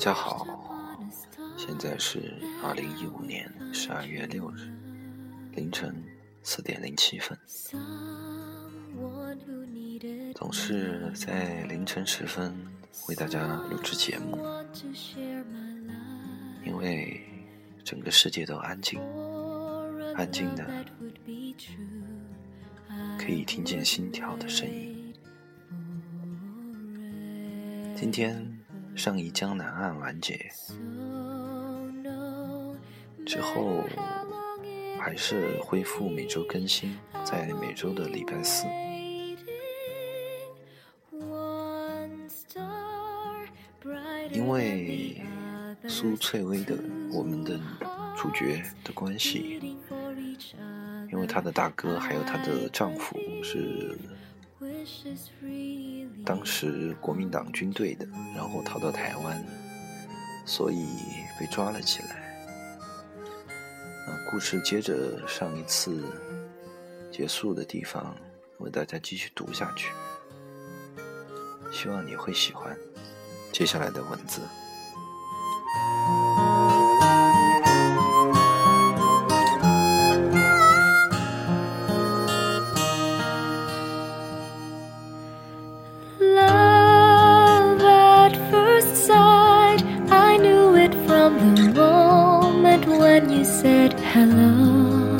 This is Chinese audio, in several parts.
大家好，现在是二零一五年十二月六日凌晨四点零七分。总是在凌晨时分为大家录制节目，因为整个世界都安静，安静的可以听见心跳的声音。今天上一江南岸完结之后，还是恢复每周更新，在每周的礼拜四。因为苏翠薇的我们的主角的关系，因为她的大哥还有她的丈夫是。当时国民党军队的，然后逃到台湾，所以被抓了起来。故事接着上一次结束的地方，为大家继续读下去。希望你会喜欢接下来的文字。hello.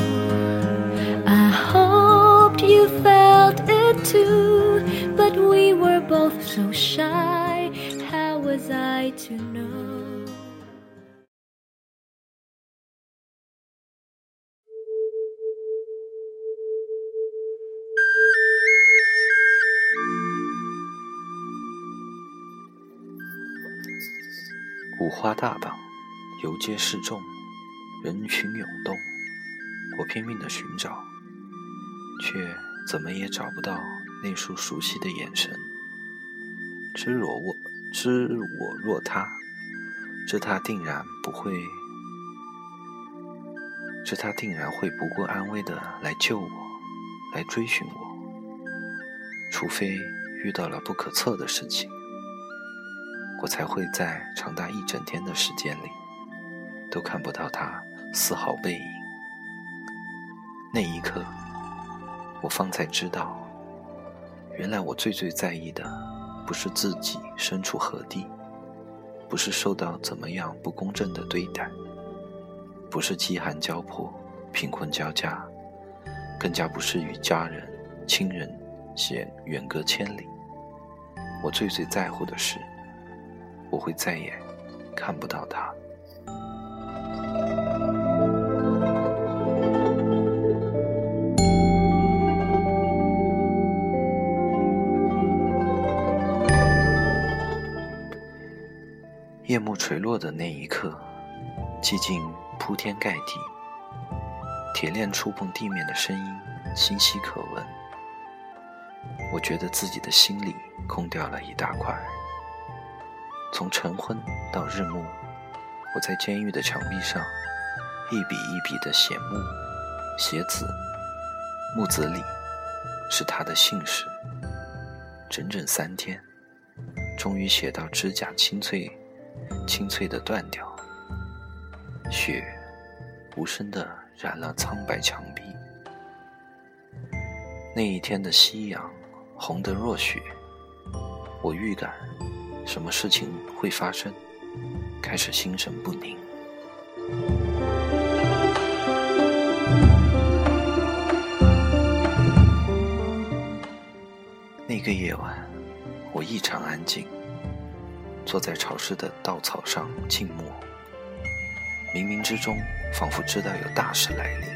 I hoped you felt it too, but we were both so shy. How was I to know? 五花大绑，游街示众。 人群涌动，我拼命的寻找，却怎么也找不到那束熟悉的眼神。知若我，知我若他，知他定然不会，知他定然会不顾安危的来救我，来追寻我。除非遇到了不可测的事情，我才会在长达一整天的时间里，都看不到他。丝毫背影。那一刻，我方才知道，原来我最最在意的，不是自己身处何地，不是受到怎么样不公正的对待，不是饥寒交迫、贫困交加，更加不是与家人、亲人显远隔千里。我最最在乎的是，我会再也看不到他。夜幕垂落的那一刻，寂静铺天盖地，铁链触碰地面的声音清晰可闻。我觉得自己的心里空掉了一大块。从晨昏到日暮，我在监狱的墙壁上一笔一笔的写木、写字，木子里是他的姓氏。整整三天，终于写到指甲清脆。清脆的断掉，雪无声的染了苍白墙壁。那一天的夕阳红得若血，我预感什么事情会发生，开始心神不宁。那个夜晚，我异常安静。坐在潮湿的稻草上静默，冥冥之中仿佛知道有大事来临。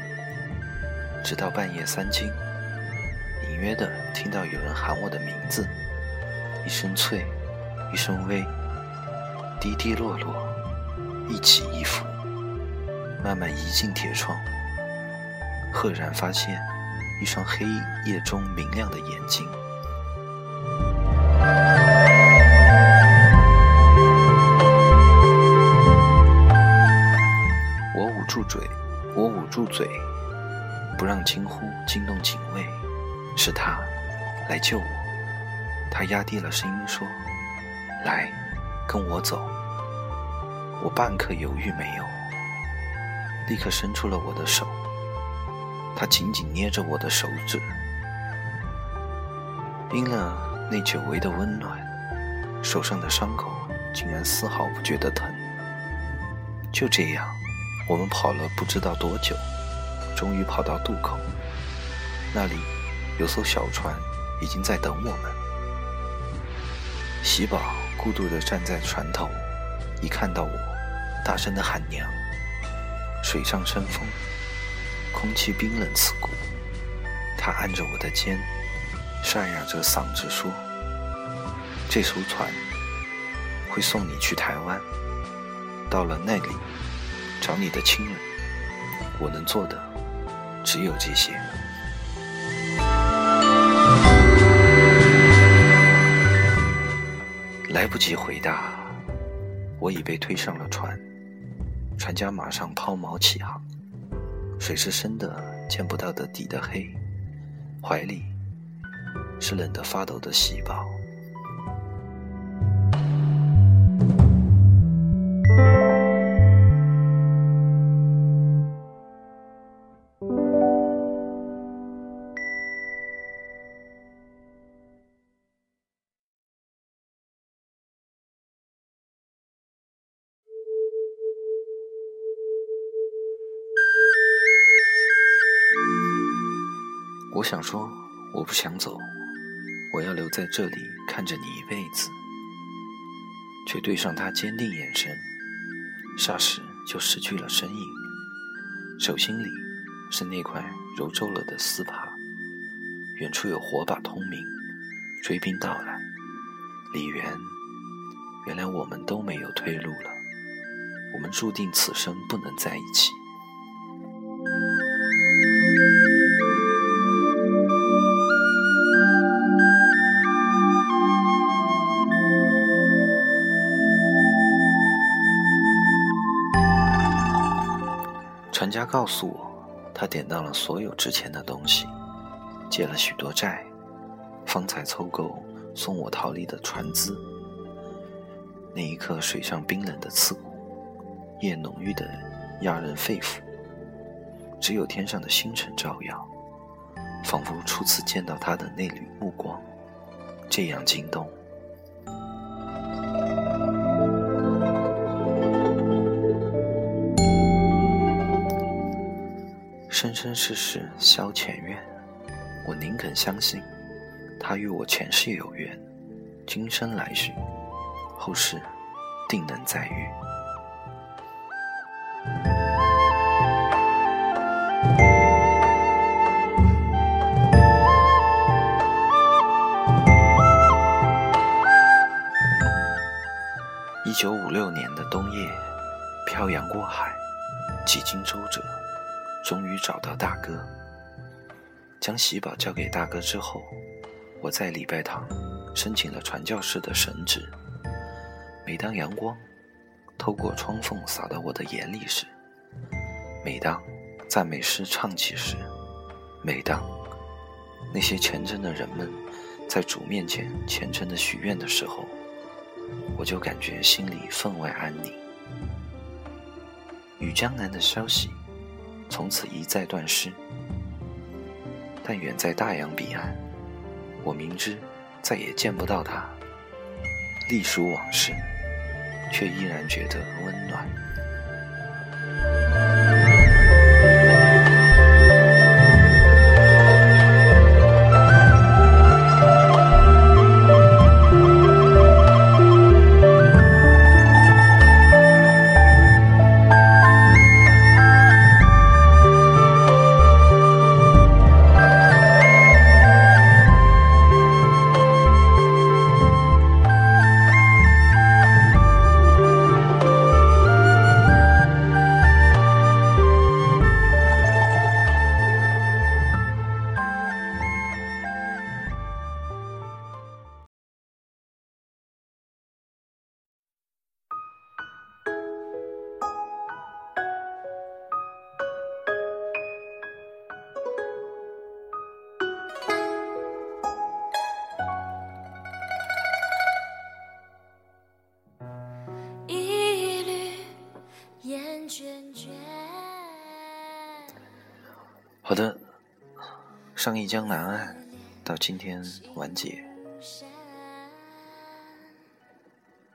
直到半夜三更，隐约的听到有人喊我的名字，一声脆，一声微，滴滴落落，一起一伏，慢慢移进铁窗，赫然发现一双黑夜中明亮的眼睛。我捂住嘴！不让惊呼惊动警卫，是他来救我。他压低了声音说：“来，跟我走。”我半刻犹豫没有，立刻伸出了我的手。他紧紧捏着我的手指，因了那久违的温暖，手上的伤口竟然丝毫不觉得疼。就这样，我们跑了不知道多久，终于跑到渡口。那里有艘小船，已经在等我们。喜宝孤独地站在船头，一看到我，大声地喊娘。水上生风。空气冰冷刺骨，他按着我的肩，沙哑着嗓子说：“这艘船会送你去台湾，到了那里找你的亲人。我能做的只有这些。”来不及回答，我已被推上了船，船家马上抛锚起航。水是深的，见不到的底的黑，怀里是冷得发抖的细胞。想说，我不想走，我要留在这里看着你一辈子，却对上他坚定眼神，霎时就失去了身影。手心里是那块揉皱了的丝帕，远处有火把通明，追兵到来。李元，原来我们都没有退路了，我们注定此生不能在一起。船家告诉我，他典当了所有值钱的东西，借了许多债，方才凑够送我逃离的船资。那一刻，水上冰冷的刺骨，夜浓郁的压人肺腑，只有天上的星辰照耀，仿佛初次见到他的那缕目光，这样惊动。生生世世消前缘，我宁肯相信，他与我前世有缘，今生来世，后世定能再遇。一九五六年的冬夜，漂洋过海，几经周折。终于找到大哥，将喜宝交给大哥之后，我在礼拜堂申请了传教士的神职。每当阳光透过窗缝洒到我的眼里时，每当赞美诗唱起时，每当那些虔诚的人们在主面前虔诚的许愿的时候，我就感觉心里分外安宁。与江南的消息。从此一再断失，但远在大洋彼岸，我明知再也见不到他，历数往事，却依然觉得温暖。好的，上一江南岸到今天完结。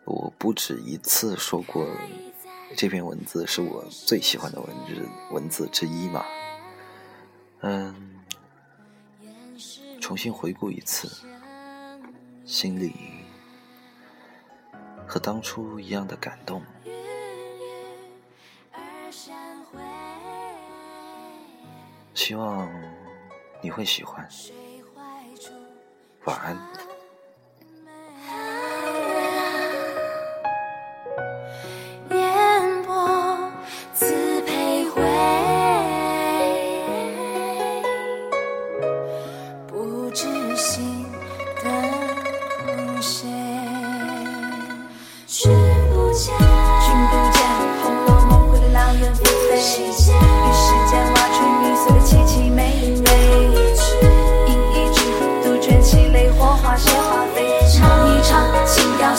我不止一次说过，这篇文字是我最喜欢的文字文字之一嘛。嗯，重新回顾一次，心里和当初一样的感动。希望你会喜欢。晚安。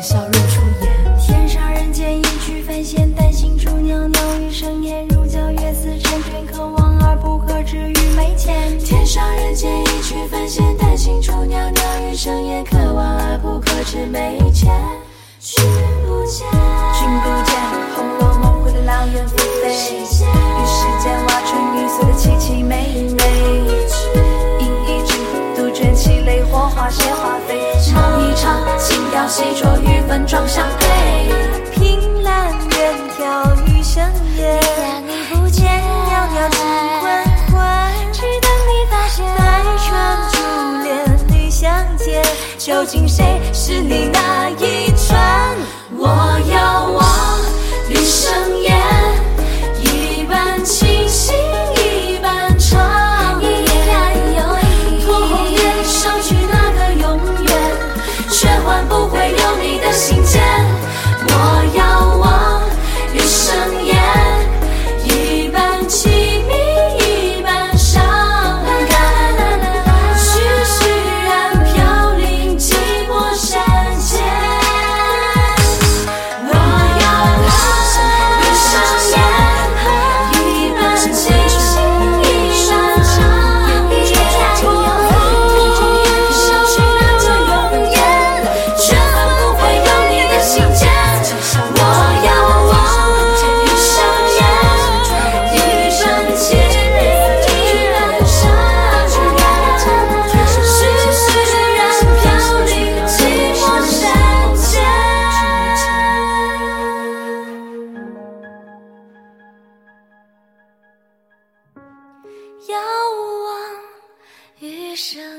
笑容。细酌，与粉妆相对。凭栏远眺余生烟，你不见，袅袅几昏昏，只等你发现。待春珠帘缕相见，究竟谁是你遥望余生。